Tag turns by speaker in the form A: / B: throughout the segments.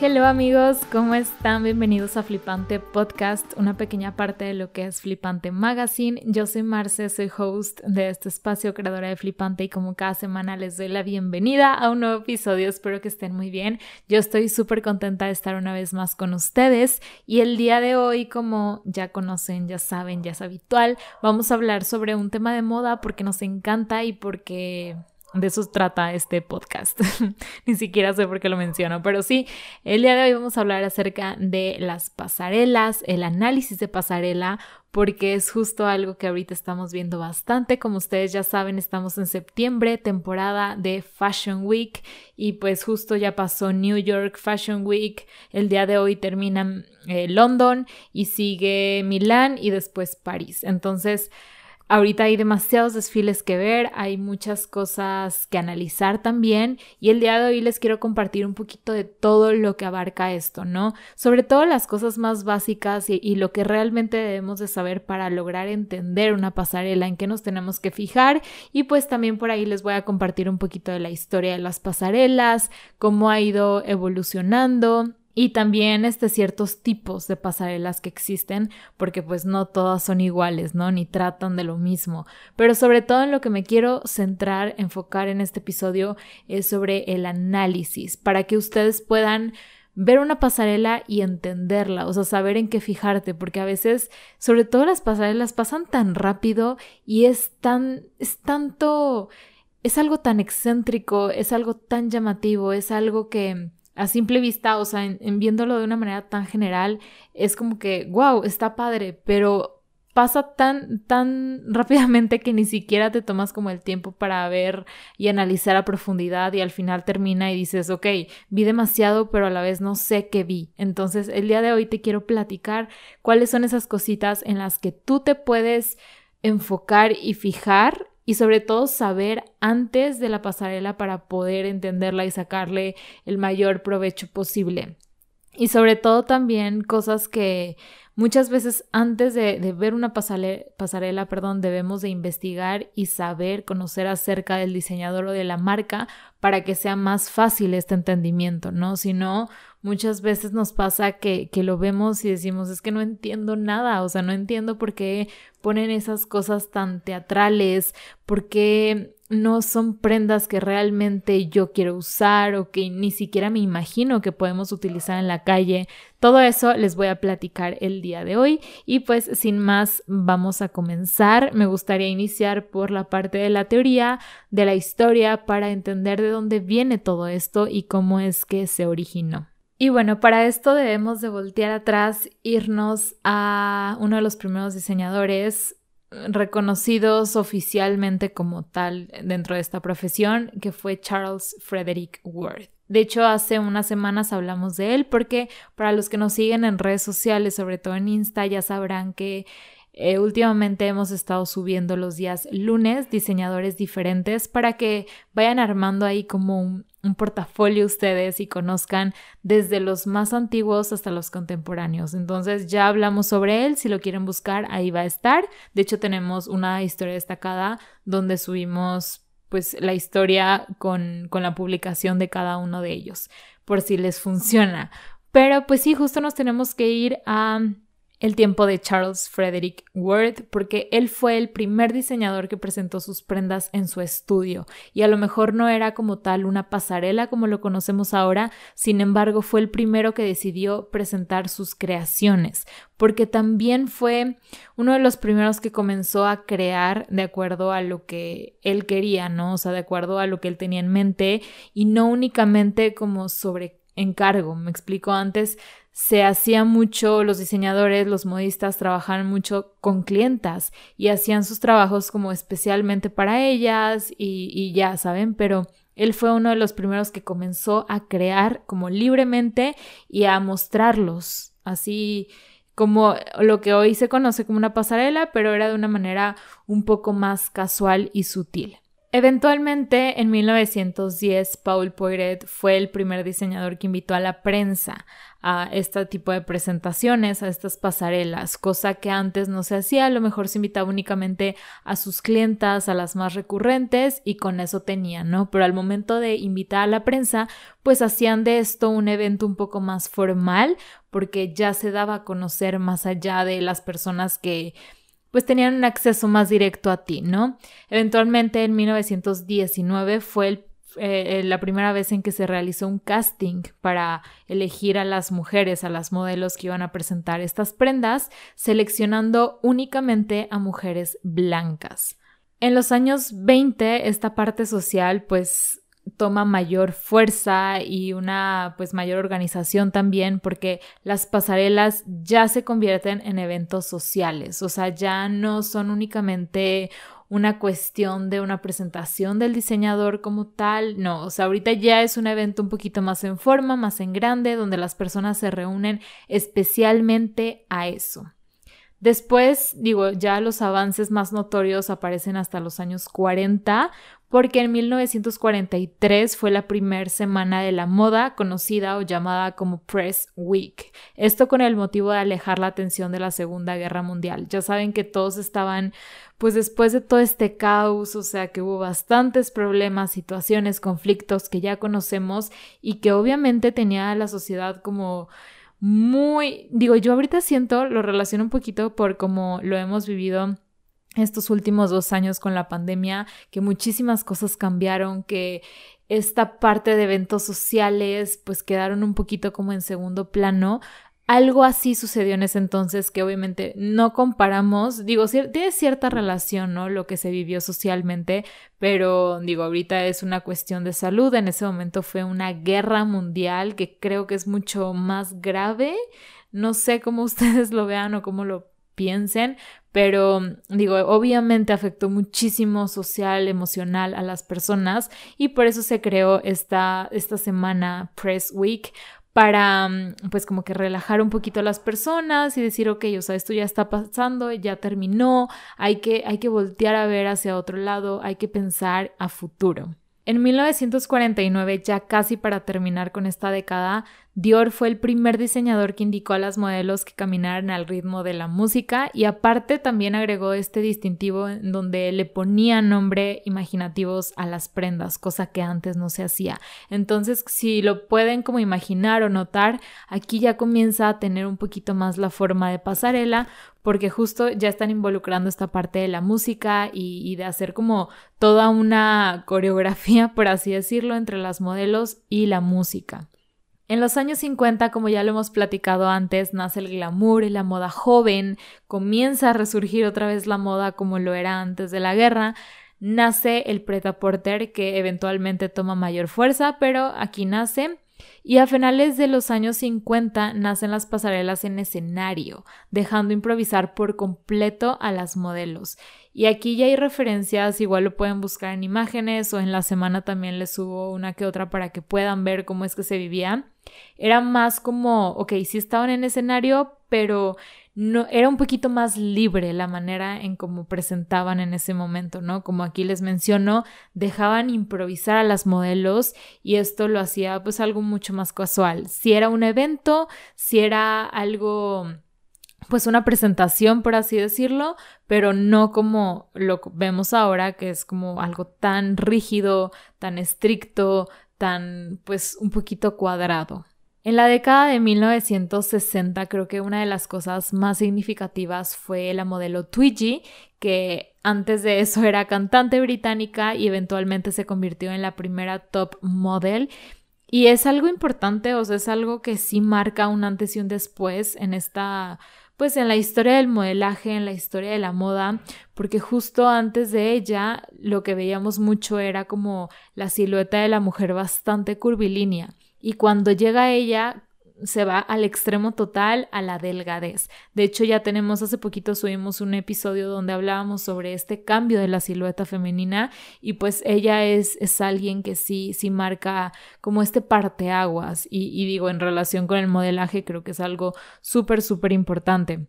A: Hello amigos, ¿cómo están? Bienvenidos a Flipante Podcast, una pequeña parte de lo que es Flipante Magazine. Yo soy Marce, soy host de este espacio, creadora de Flipante y como cada semana les doy la bienvenida a un nuevo episodio. Espero que estén muy bien. Yo estoy súper contenta de estar una vez más con ustedes y el día de hoy, como ya conocen, ya saben, ya es habitual, vamos a hablar sobre un tema de moda porque nos encanta y porque de eso trata este podcast. Ni siquiera sé por qué lo menciono, pero sí, el día de hoy vamos a hablar acerca de las pasarelas, el análisis de pasarela, porque es justo algo que ahorita estamos viendo bastante. Como ustedes ya saben, estamos en septiembre, temporada de Fashion Week, y pues justo ya pasó New York Fashion Week. El día de hoy termina eh, London y sigue Milán y después París. Entonces, Ahorita hay demasiados desfiles que ver, hay muchas cosas que analizar también y el día de hoy les quiero compartir un poquito de todo lo que abarca esto, ¿no? Sobre todo las cosas más básicas y, lo que realmente debemos de saber para lograr entender una pasarela, en qué nos tenemos que fijar y pues también por ahí les voy a compartir un poquito de la historia de las pasarelas, cómo ha ido evolucionando y también este ciertos tipos de pasarelas que existen porque pues no todas son iguales, ¿no? Ni tratan de lo mismo, pero sobre todo en lo que me quiero centrar, enfocar en este episodio es sobre el análisis para que ustedes puedan ver una pasarela y entenderla, o sea, saber en qué fijarte, porque a veces, sobre todo las pasarelas pasan tan rápido y es tan, es tanto, es algo tan excéntrico, es algo tan llamativo, es algo que a simple vista, o sea, en, viéndolo de una manera tan general, es como que, wow, está padre, pero pasa tan, tan rápidamente que ni siquiera te tomas como el tiempo para ver y analizar a profundidad y al final termina y dices, ok, vi demasiado, pero a la vez no sé qué vi. Entonces, el día de hoy te quiero platicar cuáles son esas cositas en las que tú te puedes enfocar y fijar y sobre todo saber antes de la pasarela para poder entenderla y sacarle el mayor provecho posible. Y sobre todo también cosas que muchas veces antes de, ver una pasarela, pasarela, perdón, debemos de investigar y saber, conocer acerca del diseñador o de la marca para que sea más fácil este entendimiento, ¿no? Si no, muchas veces nos pasa que, que lo vemos y decimos, es que no entiendo nada, o sea, no entiendo por qué ponen esas cosas tan teatrales, por qué no son prendas que realmente yo quiero usar o que ni siquiera me imagino que podemos utilizar en la calle. Todo eso les voy a platicar el día de hoy y pues sin más vamos a comenzar. Me gustaría iniciar por la parte de la teoría, de la historia, para entender de dónde viene todo esto y cómo es que se originó. Y bueno, para esto debemos de voltear atrás, irnos a uno de los primeros diseñadores reconocidos oficialmente como tal dentro de esta profesión, que fue Charles Frederick Worth. De hecho, hace unas semanas hablamos de él porque para los que nos siguen en redes sociales, sobre todo en Insta, ya sabrán que eh, últimamente hemos estado subiendo los días lunes diseñadores diferentes para que vayan armando ahí como un, un portafolio ustedes y conozcan desde los más antiguos hasta los contemporáneos. Entonces ya hablamos sobre él, si lo quieren buscar ahí va a estar. De hecho tenemos una historia destacada donde subimos pues la historia con, con la publicación de cada uno de ellos, por si les funciona. Pero pues sí, justo nos tenemos que ir a el tiempo de Charles Frederick Worth, porque él fue el primer diseñador que presentó sus prendas en su estudio, y a lo mejor no era como tal una pasarela como lo conocemos ahora, sin embargo fue el primero que decidió presentar sus creaciones, porque también fue uno de los primeros que comenzó a crear de acuerdo a lo que él quería, ¿no? O sea, de acuerdo a lo que él tenía en mente, y no únicamente como sobre encargo, me explico antes, se hacía mucho, los diseñadores, los modistas trabajaban mucho con clientas y hacían sus trabajos como especialmente para ellas y, y, ya saben, pero él fue uno de los primeros que comenzó a crear como libremente y a mostrarlos así como lo que hoy se conoce como una pasarela, pero era de una manera un poco más casual y sutil. Eventualmente, en 1910, Paul Poiret fue el primer diseñador que invitó a la prensa a este tipo de presentaciones, a estas pasarelas, cosa que antes no se hacía, a lo mejor se invitaba únicamente a sus clientas, a las más recurrentes y con eso tenían, ¿no? Pero al momento de invitar a la prensa, pues hacían de esto un evento un poco más formal porque ya se daba a conocer más allá de las personas que pues tenían un acceso más directo a ti, ¿no? Eventualmente en 1919 fue eh, la primera vez en que se realizó un casting para elegir a las mujeres, a las modelos que iban a presentar estas prendas, seleccionando únicamente a mujeres blancas. En los años 20, esta parte social, pues toma mayor fuerza y una pues mayor organización también porque las pasarelas ya se convierten en eventos sociales, o sea, ya no son únicamente una cuestión de una presentación del diseñador como tal, no, o sea, ahorita ya es un evento un poquito más en forma, más en grande, donde las personas se reúnen especialmente a eso. Después, digo, ya los avances más notorios aparecen hasta los años 40, porque en 1943 fue la primera semana de la moda conocida o llamada como Press Week. Esto con el motivo de alejar la atención de la Segunda Guerra Mundial. Ya saben que todos estaban, pues después de todo este caos, o sea que hubo bastantes problemas, situaciones, conflictos que ya conocemos y que obviamente tenía la sociedad como muy, digo, yo ahorita siento, lo relaciono un poquito por cómo lo hemos vivido estos últimos dos años con la pandemia, que muchísimas cosas cambiaron, que esta parte de eventos sociales pues quedaron un poquito como en segundo plano. Algo así sucedió en ese entonces que obviamente no comparamos, digo, tiene cierta relación, ¿no? Lo que se vivió socialmente, pero digo, ahorita es una cuestión de salud, en ese momento fue una guerra mundial que creo que es mucho más grave. No sé cómo ustedes lo vean o cómo lo piensen, pero digo, obviamente afectó muchísimo social, emocional a las personas y por eso se creó esta, esta semana Press Week para pues como que relajar un poquito a las personas y decir, ok, o sea, esto ya está pasando, ya terminó, hay que, hay que voltear a ver hacia otro lado, hay que pensar a futuro. En 1949, ya casi para terminar con esta década, Dior fue el primer diseñador que indicó a las modelos que caminaran al ritmo de la música y aparte también agregó este distintivo en donde le ponía nombre imaginativos a las prendas, cosa que antes no se hacía. Entonces, si lo pueden como imaginar o notar, aquí ya comienza a tener un poquito más la forma de pasarela porque justo ya están involucrando esta parte de la música y, y de hacer como toda una coreografía, por así decirlo, entre las modelos y la música. En los años 50, como ya lo hemos platicado antes, nace el glamour y la moda joven, comienza a resurgir otra vez la moda como lo era antes de la guerra, nace el pret-à-porter que eventualmente toma mayor fuerza, pero aquí nace y a finales de los años 50 nacen las pasarelas en escenario, dejando improvisar por completo a las modelos. Y aquí ya hay referencias, igual lo pueden buscar en imágenes o en la semana también les subo una que otra para que puedan ver cómo es que se vivía. Era más como, ok, sí estaban en escenario, pero no, era un poquito más libre la manera en cómo presentaban en ese momento, ¿no? Como aquí les menciono, dejaban improvisar a las modelos y esto lo hacía pues algo mucho más casual. Si era un evento, si era algo pues una presentación, por así decirlo, pero no como lo vemos ahora, que es como algo tan rígido, tan estricto, tan pues un poquito cuadrado. En la década de 1960 creo que una de las cosas más significativas fue la modelo Twiggy, que antes de eso era cantante británica y eventualmente se convirtió en la primera top model. Y es algo importante, o sea, es algo que sí marca un antes y un después en esta, pues en la historia del modelaje, en la historia de la moda, porque justo antes de ella lo que veíamos mucho era como la silueta de la mujer bastante curvilínea. Y cuando llega ella se va al extremo total, a la delgadez. De hecho, ya tenemos, hace poquito subimos un episodio donde hablábamos sobre este cambio de la silueta femenina y pues ella es, es alguien que sí, sí marca como este parteaguas y, y digo, en relación con el modelaje creo que es algo súper, súper importante.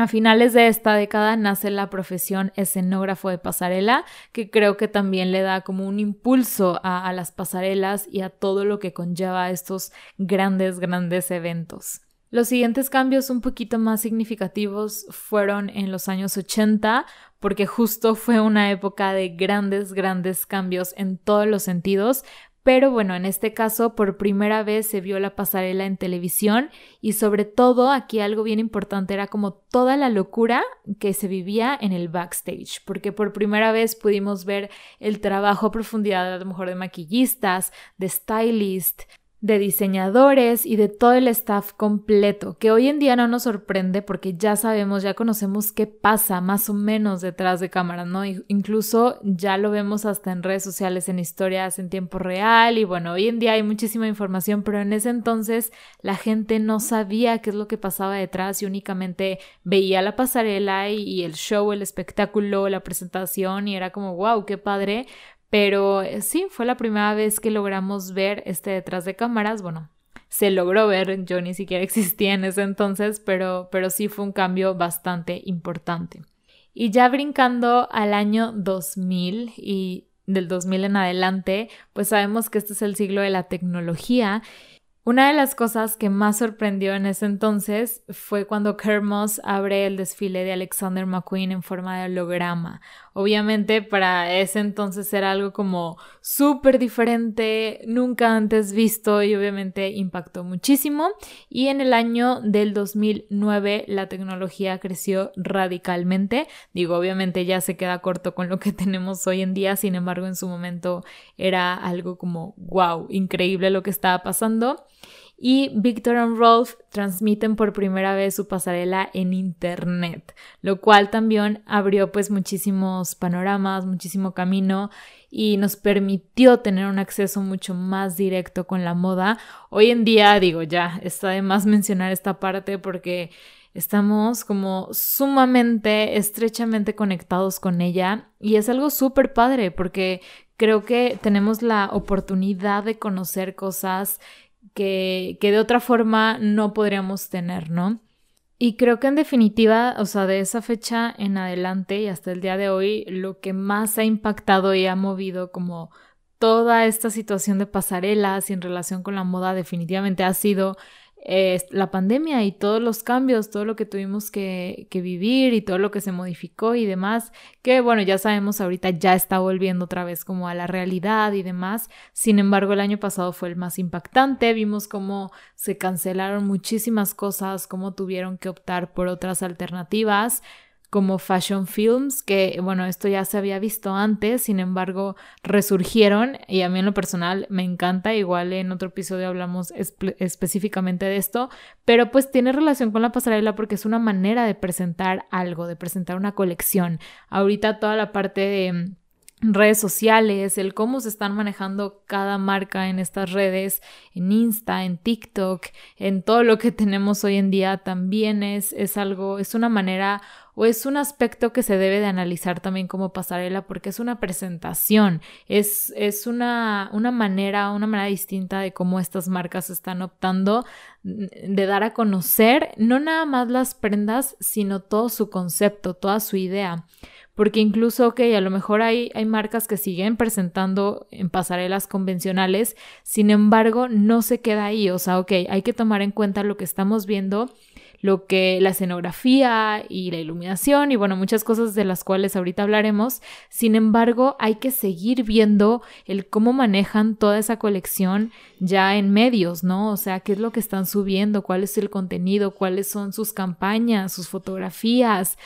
A: A finales de esta década nace la profesión escenógrafo de pasarela, que creo que también le da como un impulso a, las pasarelas y a todo lo que conlleva estos grandes, grandes eventos. Los siguientes cambios un poquito más significativos fueron en los años 80, porque justo fue una época de grandes, grandes cambios en todos los sentidos, pero bueno, en este caso por primera vez se vio la pasarela en televisión y sobre todo aquí algo bien importante era como toda la locura que se vivía en el backstage, porque por primera vez pudimos ver el trabajo a profundidad a lo mejor de maquillistas, de stylist, de diseñadores y de todo el staff completo, que hoy en día no nos sorprende porque ya sabemos, ya conocemos qué pasa más o menos detrás de cámara, ¿no? Incluso ya lo vemos hasta en redes sociales, en historias en tiempo real y bueno, hoy en día hay muchísima información, pero en ese entonces la gente no sabía qué es lo que pasaba detrás y únicamente veía la pasarela y, el show, el espectáculo, la presentación y era como, wow, qué padre, pero eh, sí, fue la primera vez que logramos ver este detrás de cámaras. Bueno, se logró ver, yo ni siquiera existía en ese entonces, pero, pero sí fue un cambio bastante importante. Y ya brincando al año 2000 y del 2000 en adelante, pues sabemos que este es el siglo de la tecnología una de las cosas que más sorprendió en ese entonces fue cuando Kermos abre el desfile de Alexander McQueen en forma de holograma. Obviamente para ese entonces era algo como súper diferente, nunca antes visto y obviamente impactó muchísimo. Y en el año del 2009 la tecnología creció radicalmente. Digo, obviamente ya se queda corto con lo que tenemos hoy en día, sin embargo en su momento era algo como wow, increíble lo que estaba pasando y Victor y Rolf transmiten por primera vez su pasarela en internet, lo cual también abrió pues muchísimos panoramas, muchísimo camino y nos permitió tener un acceso mucho más directo con la moda. Hoy en día digo ya, está de más mencionar esta parte porque estamos como sumamente estrechamente conectados con ella y es algo súper padre porque creo que tenemos la oportunidad de conocer cosas que, de otra forma no podríamos tener, ¿no? Y creo que en definitiva, o sea, de esa fecha en adelante y hasta el día de hoy, lo que más ha impactado y ha movido como toda esta situación de pasarelas y en relación con la moda definitivamente ha sido la pandemia y todos los cambios, todo lo que tuvimos que, que, vivir y todo lo que se modificó y demás, que bueno, ya sabemos ahorita ya está volviendo otra vez como a la realidad y demás. Sin embargo, el año pasado fue el más impactante, vimos cómo se cancelaron muchísimas cosas, cómo tuvieron que optar por otras alternativas como fashion films, que bueno, esto ya se había visto antes, sin embargo, resurgieron y a mí en lo personal me encanta, igual en otro episodio hablamos específicamente de esto, pero pues tiene relación con la pasarela porque es una manera de presentar algo, de presentar una colección. Ahorita toda la parte de redes sociales, el cómo se están manejando cada marca en estas redes, en Insta, en TikTok, en todo lo que tenemos hoy en día también es, es algo, es una manera o es un aspecto que se debe de analizar también como pasarela porque es una presentación, es, es una, una manera, una manera distinta de cómo estas marcas están optando de dar a conocer no nada más las prendas, sino todo su concepto, toda su idea. Porque incluso, ok, a lo mejor hay, hay marcas que siguen presentando en pasarelas convencionales, sin embargo, no se queda ahí, o sea, ok, hay que tomar en cuenta lo que estamos viendo lo que la escenografía y la iluminación y bueno, muchas cosas de las cuales ahorita hablaremos. Sin embargo, hay que seguir viendo el cómo manejan toda esa colección ya en medios, ¿no? O sea, qué es lo que están subiendo, cuál es el contenido, cuáles son sus campañas, sus fotografías,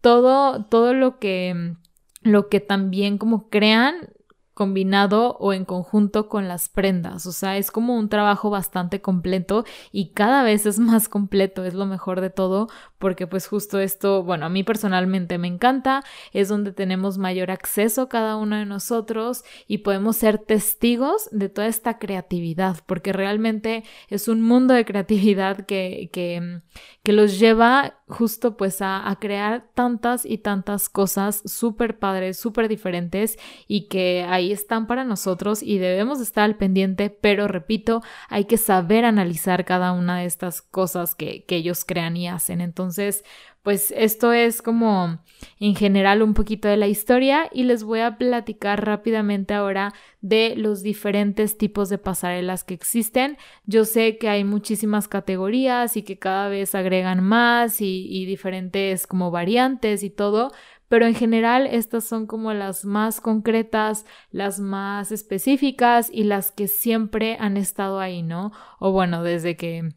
A: todo, todo lo que, lo que también como crean combinado o en conjunto con las prendas. O sea, es como un trabajo bastante completo y cada vez es más completo, es lo mejor de todo, porque pues justo esto, bueno, a mí personalmente me encanta, es donde tenemos mayor acceso cada uno de nosotros y podemos ser testigos de toda esta creatividad, porque realmente es un mundo de creatividad que, que, que los lleva justo pues a, a crear tantas y tantas cosas súper padres, súper diferentes y que ahí están para nosotros y debemos estar al pendiente, pero repito, hay que saber analizar cada una de estas cosas que, que ellos crean y hacen. Entonces, pues esto es como en general un poquito de la historia y les voy a platicar rápidamente ahora de los diferentes tipos de pasarelas que existen. Yo sé que hay muchísimas categorías y que cada vez agregan más y, y diferentes como variantes y todo, pero en general estas son como las más concretas, las más específicas y las que siempre han estado ahí, ¿no? O bueno, desde que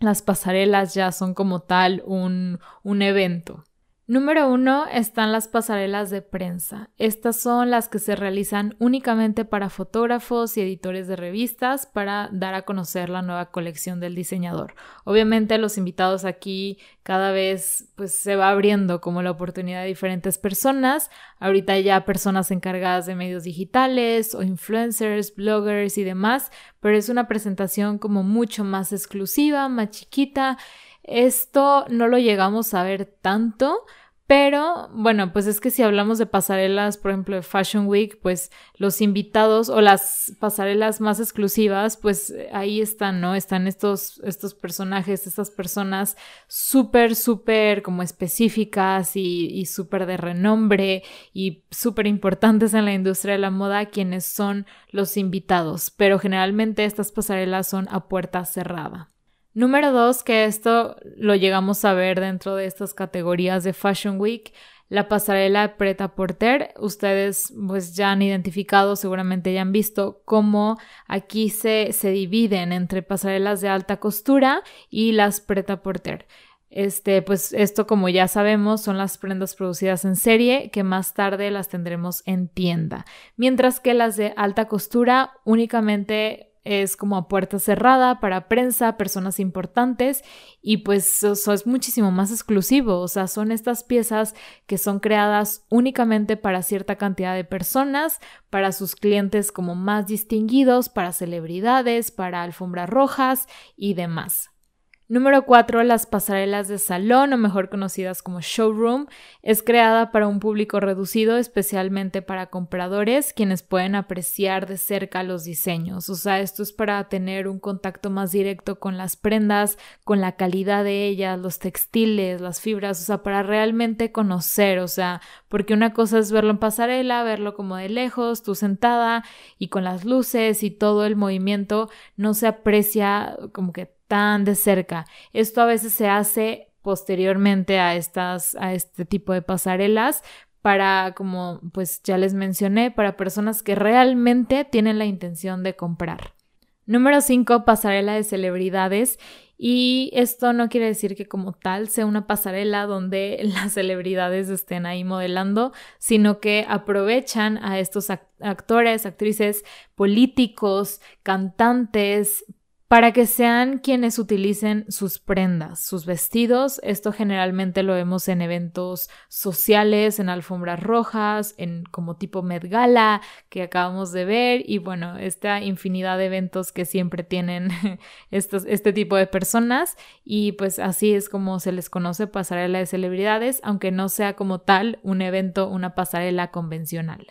A: las pasarelas ya son como tal un, un evento. Número uno están las pasarelas de prensa. Estas son las que se realizan únicamente para fotógrafos y editores de revistas para dar a conocer la nueva colección del diseñador. Obviamente los invitados aquí cada vez pues se va abriendo como la oportunidad de diferentes personas. Ahorita ya personas encargadas de medios digitales o influencers, bloggers y demás, pero es una presentación como mucho más exclusiva, más chiquita esto no lo llegamos a ver tanto, pero bueno, pues es que si hablamos de pasarelas, por ejemplo, de Fashion Week, pues los invitados o las pasarelas más exclusivas, pues ahí están, ¿no? Están estos, estos personajes, estas personas súper, súper como específicas y, y súper de renombre y súper importantes en la industria de la moda, quienes son los invitados. Pero generalmente estas pasarelas son a puerta cerrada. Número dos, que esto lo llegamos a ver dentro de estas categorías de Fashion Week, la pasarela Preta Porter. Ustedes pues ya han identificado, seguramente ya han visto cómo aquí se, se dividen entre pasarelas de alta costura y las Preta Porter. Este, pues esto como ya sabemos son las prendas producidas en serie que más tarde las tendremos en tienda, mientras que las de alta costura únicamente es como a puerta cerrada para prensa, personas importantes y pues eso es muchísimo más exclusivo, o sea, son estas piezas que son creadas únicamente para cierta cantidad de personas, para sus clientes como más distinguidos, para celebridades, para alfombras rojas y demás. Número 4. Las pasarelas de salón, o mejor conocidas como showroom, es creada para un público reducido, especialmente para compradores, quienes pueden apreciar de cerca los diseños. O sea, esto es para tener un contacto más directo con las prendas, con la calidad de ellas, los textiles, las fibras, o sea, para realmente conocer, o sea, porque una cosa es verlo en pasarela, verlo como de lejos, tú sentada y con las luces y todo el movimiento, no se aprecia como que tan de cerca. Esto a veces se hace posteriormente a estas a este tipo de pasarelas para como pues ya les mencioné, para personas que realmente tienen la intención de comprar. Número 5, pasarela de celebridades. Y esto no quiere decir que como tal sea una pasarela donde las celebridades estén ahí modelando, sino que aprovechan a estos actores, actrices, políticos, cantantes, para que sean quienes utilicen sus prendas, sus vestidos. Esto generalmente lo vemos en eventos sociales, en alfombras rojas, en como tipo Met Gala que acabamos de ver y bueno, esta infinidad de eventos que siempre tienen estos, este tipo de personas y pues así es como se les conoce pasarela de celebridades, aunque no sea como tal un evento, una pasarela convencional.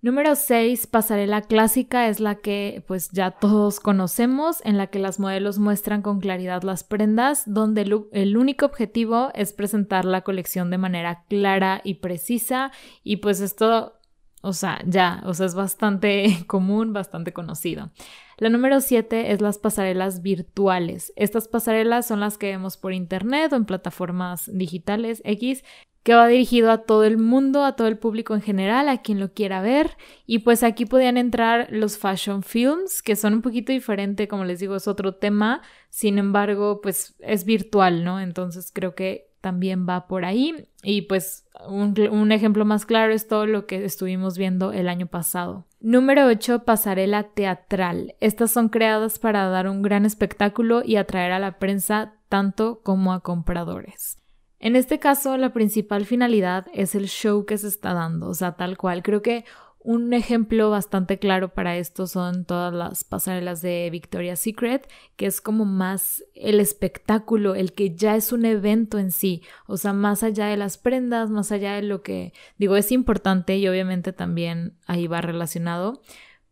A: Número 6, pasarela clásica es la que pues ya todos conocemos, en la que las modelos muestran con claridad las prendas, donde el, único objetivo es presentar la colección de manera clara y precisa y pues esto, o sea, ya, o sea, es bastante común, bastante conocido. La número 7 es las pasarelas virtuales. Estas pasarelas son las que vemos por internet o en plataformas digitales X que va dirigido a todo el mundo, a todo el público en general, a quien lo quiera ver. Y pues aquí podían entrar los fashion films, que son un poquito diferente, como les digo, es otro tema. Sin embargo, pues es virtual, ¿no? Entonces creo que también va por ahí. Y pues un, un, ejemplo más claro es todo lo que estuvimos viendo el año pasado. Número 8, pasarela teatral. Estas son creadas para dar un gran espectáculo y atraer a la prensa tanto como a compradores. En este caso, la principal finalidad es el show que se está dando, o sea, tal cual. Creo que Un ejemplo bastante claro para esto son todas las pasarelas de Victoria's Secret, que es como más el espectáculo, el que ya es un evento en sí, o sea, más allá de las prendas, más allá de lo que digo es importante y obviamente también ahí va relacionado,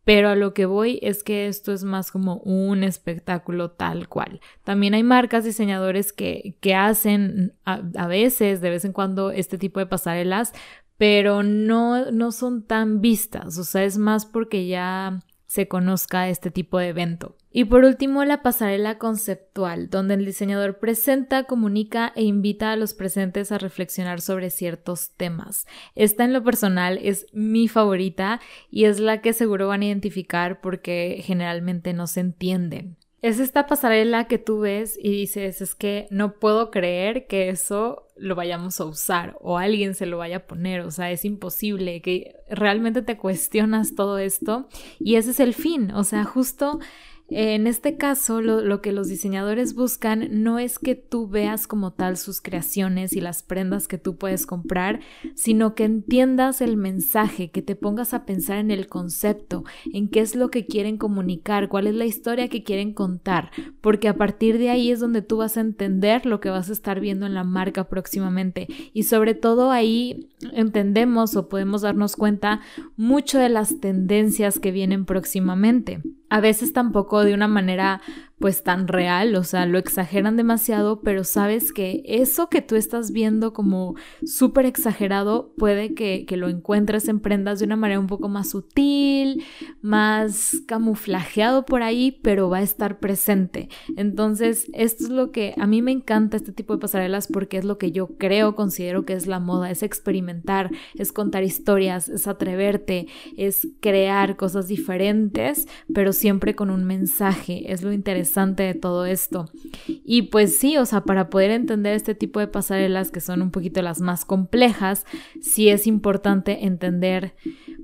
A: pero a lo que voy es que esto es más como un espectáculo tal cual. También hay marcas, diseñadores que, que hacen a, veces, de vez en cuando, este tipo de pasarelas, pero no, no son tan vistas, o sea, es más porque ya se conozca este tipo de evento. Y por último, la pasarela conceptual, donde el diseñador presenta, comunica e invita a los presentes a reflexionar sobre ciertos temas. Esta en lo personal es mi favorita y es la que seguro van a identificar porque generalmente no se entienden. Es esta pasarela que tú ves y dices, es que no puedo creer que eso lo vayamos a usar o alguien se lo vaya a poner, o sea, es imposible, que realmente te cuestionas todo esto y ese es el fin, o sea, justo en este caso, lo, que los diseñadores buscan no es que tú veas como tal sus creaciones y las prendas que tú puedes comprar, sino que entiendas el mensaje, que te pongas a pensar en el concepto, en qué es lo que quieren comunicar, cuál es la historia que quieren contar, porque a partir de ahí es donde tú vas a entender lo que vas a estar viendo en la marca próximamente. Y sobre todo ahí entendemos o podemos darnos cuenta mucho de las tendencias que vienen próximamente. A veces tampoco de una manera pues tan real, o sea, lo exageran demasiado, pero sabes que eso que tú estás viendo como súper exagerado puede que, que, lo encuentres en prendas de una manera un poco más sutil, más camuflajeado por ahí, pero va a estar presente. Entonces, esto es lo que a mí me encanta este tipo de pasarelas porque es lo que yo creo, considero que es la moda, es experimentar, es contar historias, es atreverte, es crear cosas diferentes, pero siempre con un mensaje, es lo interesante de todo esto. Y pues sí, o sea, para poder entender este tipo de pasarelas que son un poquito las más complejas, sí es importante entender,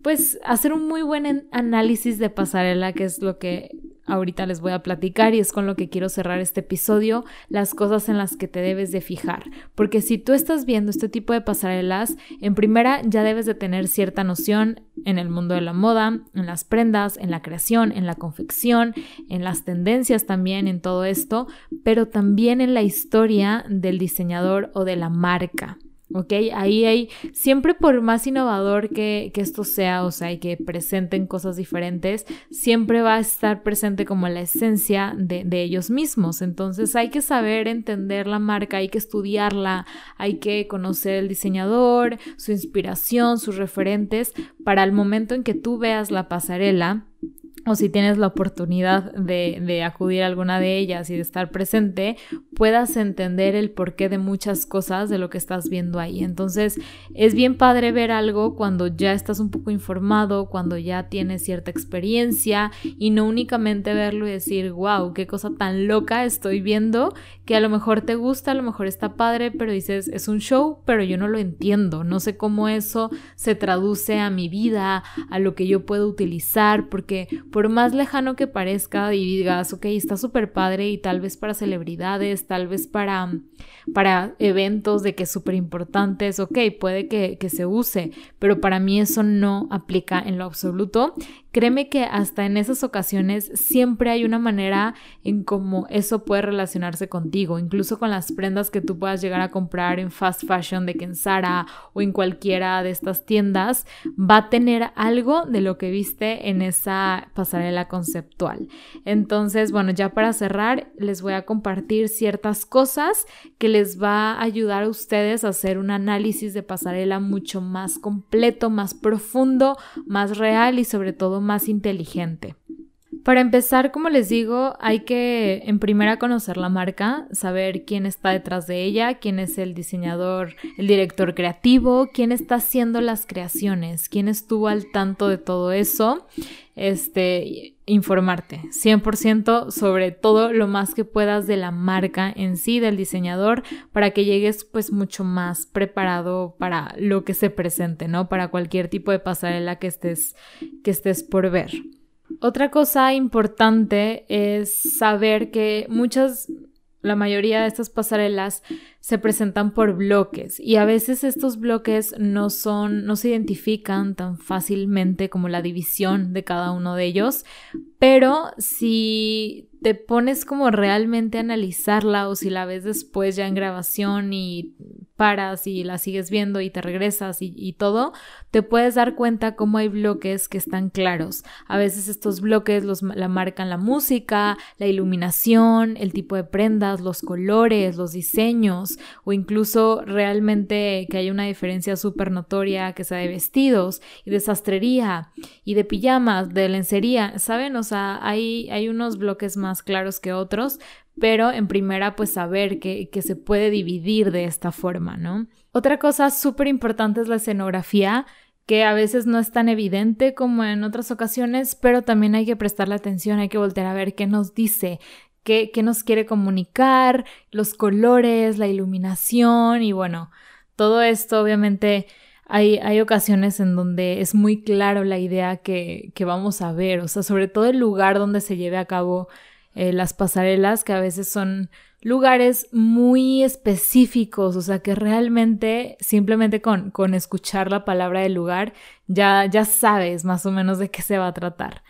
A: pues hacer un muy buen análisis de pasarela, que es lo que ahorita les voy a platicar y es con lo que quiero cerrar este episodio, las cosas en las que te debes de fijar. Porque si tú estás viendo este tipo de pasarelas, en primera ya debes de tener cierta noción en el mundo de la moda, en las prendas, en la creación, en la confección, en las tendencias también, en todo esto, pero también en la historia del diseñador o de la marca. ¿Ok? Ahí hay, siempre por más innovador que, que, esto sea, o sea, y que presenten cosas diferentes, siempre va a estar presente como la esencia de, de, ellos mismos. Entonces hay que saber entender la marca, hay que estudiarla, hay que conocer el diseñador, su inspiración, sus referentes, para el momento en que tú veas la pasarela, o si tienes la oportunidad de, acudir a alguna de ellas y de estar presente, puedas entender el porqué de muchas cosas de lo que estás viendo ahí. Entonces, es bien padre ver algo cuando ya estás un poco informado, cuando ya tienes cierta experiencia y no únicamente verlo y decir, wow, qué cosa tan loca estoy viendo, que a lo mejor te gusta, a lo mejor está padre, pero dices, es un show, pero yo no lo entiendo, no sé cómo eso se traduce a mi vida, a lo que yo puedo utilizar, porque por más lejano que parezca y digas, ok, está súper padre y tal vez para celebridades, tal vez para, para eventos de que es súper importantes, ok, puede que, que se use, pero para mí eso no aplica en lo absoluto Créeme que hasta en esas ocasiones siempre hay una manera en cómo eso puede relacionarse contigo, incluso con las prendas que tú puedas llegar a comprar en fast fashion de Kensara o en cualquiera de estas tiendas, va a tener algo de lo que viste en esa pasarela conceptual. Entonces, bueno, ya para cerrar, les voy a compartir ciertas cosas que les va a ayudar a ustedes a hacer un análisis de pasarela mucho más completo, más profundo, más real y sobre todo más inteligente. Para empezar, como les digo, hay que en primera conocer la marca, saber quién está detrás de ella, quién es el diseñador, el director creativo, quién está haciendo las creaciones, quién estuvo al tanto de todo eso, este, informarte 100% sobre todo lo más que puedas de la marca en sí, del diseñador, para que llegues pues mucho más preparado para lo que se presente, ¿no? Para cualquier tipo de pasarela que estés, que estés por ver. Otra cosa importante es saber que muchas la mayoría de estas pasarelas se presentan por bloques y a veces estos bloques no son, no se identifican tan fácilmente como la división de cada uno de ellos, pero si te pones como realmente a analizarla o si la ves después ya en grabación y paras y la sigues viendo y te regresas y, todo, te puedes dar cuenta cómo hay bloques que están claros. A veces estos bloques los, la marcan la música, la iluminación, el tipo de prendas, los colores, los diseños o incluso realmente que hay una diferencia súper notoria que sea de vestidos y de sastrería y de pijamas, de lencería, ¿saben? O sea, hay, hay unos bloques más claros que otros, pero en primera pues saber que, se puede dividir de esta forma, ¿no? Otra cosa súper importante es la escenografía que a veces no es tan evidente como en otras ocasiones, pero también hay que prestarle atención, hay que voltear a ver qué nos dice, qué nos quiere comunicar, los colores, la iluminación y bueno, todo esto obviamente hay, hay, ocasiones en donde es muy claro la idea que, que, vamos a ver, o sea, sobre todo el lugar donde se lleve a cabo eh, las pasarelas, que a veces son lugares muy específicos, o sea que realmente simplemente con, con escuchar la palabra del lugar ya, ya sabes más o menos de qué se va a tratar.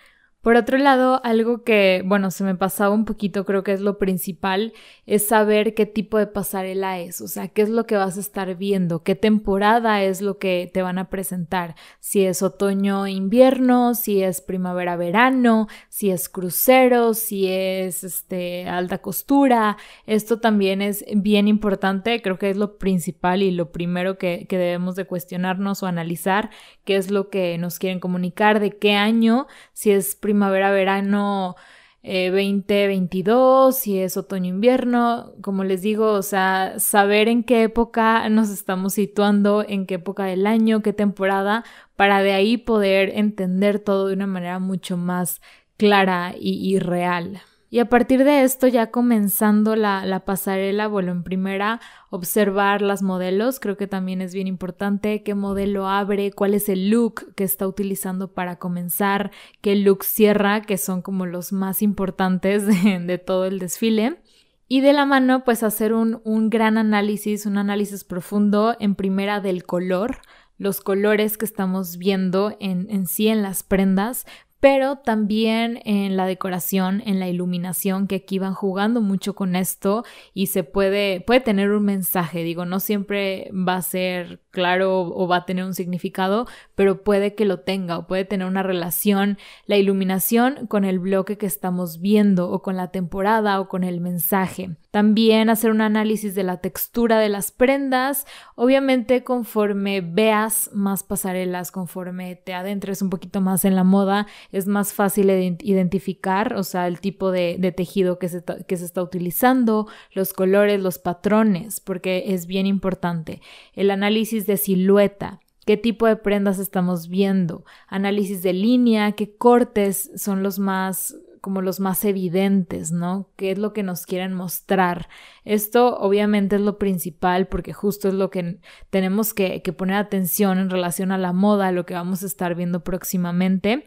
A: Por otro lado, algo que, bueno, se me pasaba un poquito, creo que es lo principal, es saber qué tipo de pasarela es, o sea, qué es lo que vas a estar viendo, qué temporada es lo que te van a presentar, si es otoño, invierno, si es primavera, verano, si es crucero, si es este alta costura. Esto también es bien importante, creo que es lo principal y lo primero que, que debemos de cuestionarnos o analizar, qué es lo que nos quieren comunicar, de qué año, si es primavera-verano 2022, eh, si es otoño-invierno, como les digo, o sea, saber en qué época nos estamos situando, en qué época del año, qué temporada, para de ahí poder entender todo de una manera mucho más clara y real. Y a partir de esto, ya comenzando la, la, pasarela, bueno, en primera, observar las modelos, creo que también es bien importante qué modelo abre, cuál es el look que está utilizando para comenzar, qué look cierra, que son como los más importantes de, de todo el desfile. Y de la mano, pues hacer un, un gran análisis, un análisis profundo en primera del color, los colores que estamos viendo en, en, sí en las prendas, pero también en la decoración, en la iluminación, que aquí van jugando mucho con esto y se puede, puede tener un mensaje, digo, no siempre va a ser claro o va a tener un significado, pero puede que lo tenga o puede tener una relación la iluminación con el bloque que estamos viendo o con la temporada o con el mensaje. También hacer un análisis de la textura de las prendas, obviamente conforme veas más pasarelas, conforme te adentres un poquito más en la moda, es más fácil identificar, o sea, el tipo de, tejido que se, que se está utilizando, los colores, los patrones, porque es bien importante. El análisis de silueta, qué tipo de prendas estamos viendo, análisis de línea, qué cortes son los más como los más evidentes, ¿no? ¿Qué es lo que nos quieren mostrar? Esto obviamente es lo principal porque justo es lo que tenemos que, que poner atención en relación a la moda, lo que vamos a estar viendo próximamente.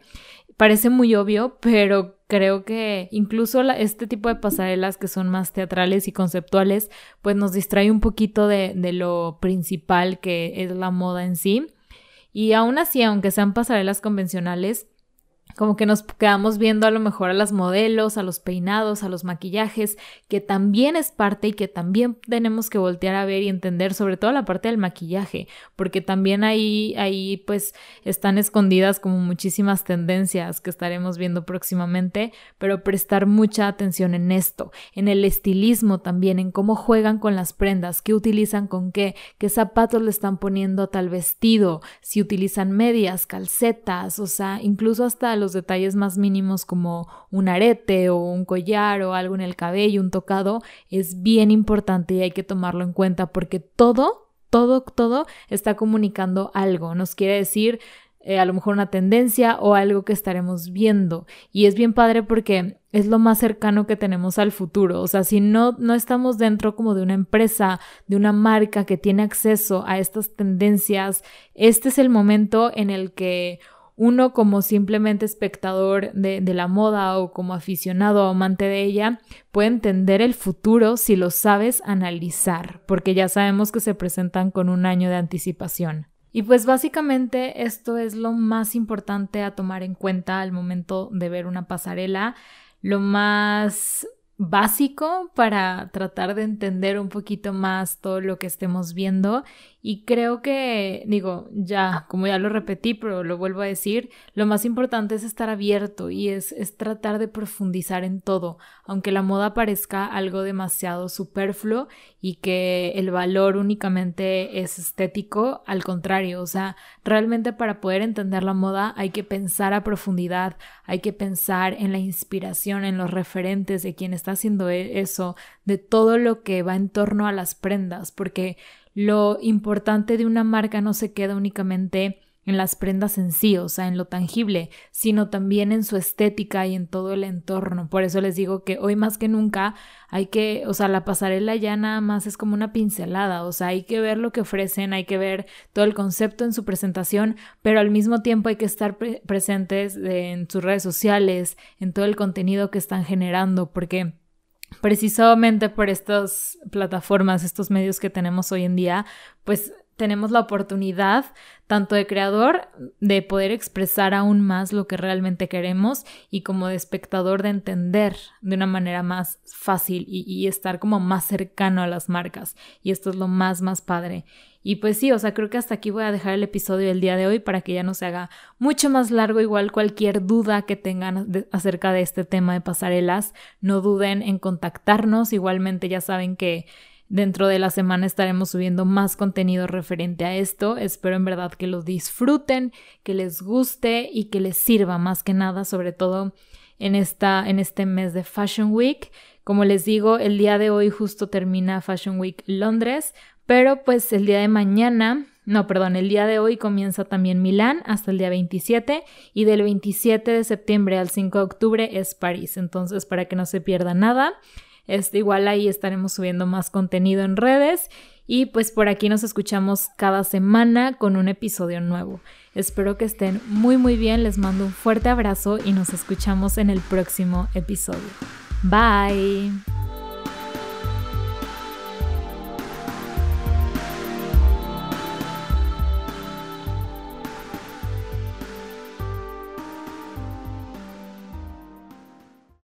A: Parece muy obvio, pero creo que incluso este tipo de pasarelas que son más teatrales y conceptuales, pues nos distrae un poquito de, de lo principal que es la moda en sí. Y aún así, aunque sean pasarelas convencionales, como que nos quedamos viendo a lo mejor a las modelos, a los peinados, a los maquillajes, que también es parte y que también tenemos que voltear a ver y entender, sobre todo la parte del maquillaje, porque también ahí, ahí pues están escondidas como muchísimas tendencias que estaremos viendo próximamente, pero prestar mucha atención en esto, en el estilismo también, en cómo juegan con las prendas, qué utilizan con qué, qué zapatos le están poniendo a tal vestido, si utilizan medias, calcetas, o sea, incluso hasta los detalles más mínimos como un arete o un collar o algo en el cabello, un tocado, es bien importante y hay que tomarlo en cuenta porque todo, todo, todo está comunicando algo. Nos quiere decir eh, a lo mejor una tendencia o algo que estaremos viendo. Y es bien padre porque es lo más cercano que tenemos al futuro. O sea, si no, no estamos dentro como de una empresa, de una marca que tiene acceso a estas tendencias, este es el momento en el que uno como simplemente espectador de, la moda o como aficionado o amante de ella puede entender el futuro si lo sabes analizar, porque ya sabemos que se presentan con un año de anticipación. Y pues básicamente esto es lo más importante a tomar en cuenta al momento de ver una pasarela, lo más básico para tratar de entender un poquito más todo lo que estemos viendo y creo que, digo, ya, como ya lo repetí, pero lo vuelvo a decir, lo más importante es estar abierto y es, es tratar de profundizar en todo, aunque la moda parezca algo demasiado superfluo y que el valor únicamente es estético, al contrario, o sea, realmente para poder entender la moda hay que pensar a profundidad, hay que pensar en la inspiración, en los referentes de quien está haciendo e, eso, de todo lo que va en torno a las prendas, porque lo importante de una marca no se queda únicamente en las prendas en sí, o sea, en lo tangible, sino también en su estética y en todo el entorno. Por eso les digo que hoy más que nunca hay que, o sea, la pasarela ya nada más es como una pincelada, o sea, hay que ver lo que ofrecen, hay que ver todo el concepto en su presentación, pero al mismo tiempo hay que estar presentes en sus redes sociales, en todo el contenido que están generando, porque precisamente por estas plataformas, estos medios que tenemos hoy en día, pues tenemos la oportunidad, tanto de creador, de poder expresar aún más lo que realmente queremos y como de espectador de entender de una manera más fácil y, estar como más cercano a las marcas. Y esto es lo más, más padre. Y pues sí, o sea, creo que hasta aquí voy a dejar el episodio del día de hoy para que ya no se haga mucho más largo. Igual cualquier duda que tengan acerca de este tema de pasarelas, no duden en contactarnos. Igualmente ya saben que dentro de la semana estaremos subiendo más contenido referente a esto. Espero en verdad que lo disfruten, que les guste y que les sirva más que nada, sobre todo en, esta, en este mes de Fashion Week. Como les digo, el día de hoy justo termina Fashion Week Londres. Pero pues el día de mañana, no, perdón, el día de hoy comienza también Milán hasta el día 27 y del 27 de septiembre al 5 de octubre es París. Entonces, para que no se pierda nada, este, igual ahí estaremos subiendo más contenido en redes y pues por aquí nos escuchamos cada semana con un episodio nuevo. Espero que estén muy muy bien, les mando un fuerte abrazo y nos escuchamos en el próximo episodio. Bye.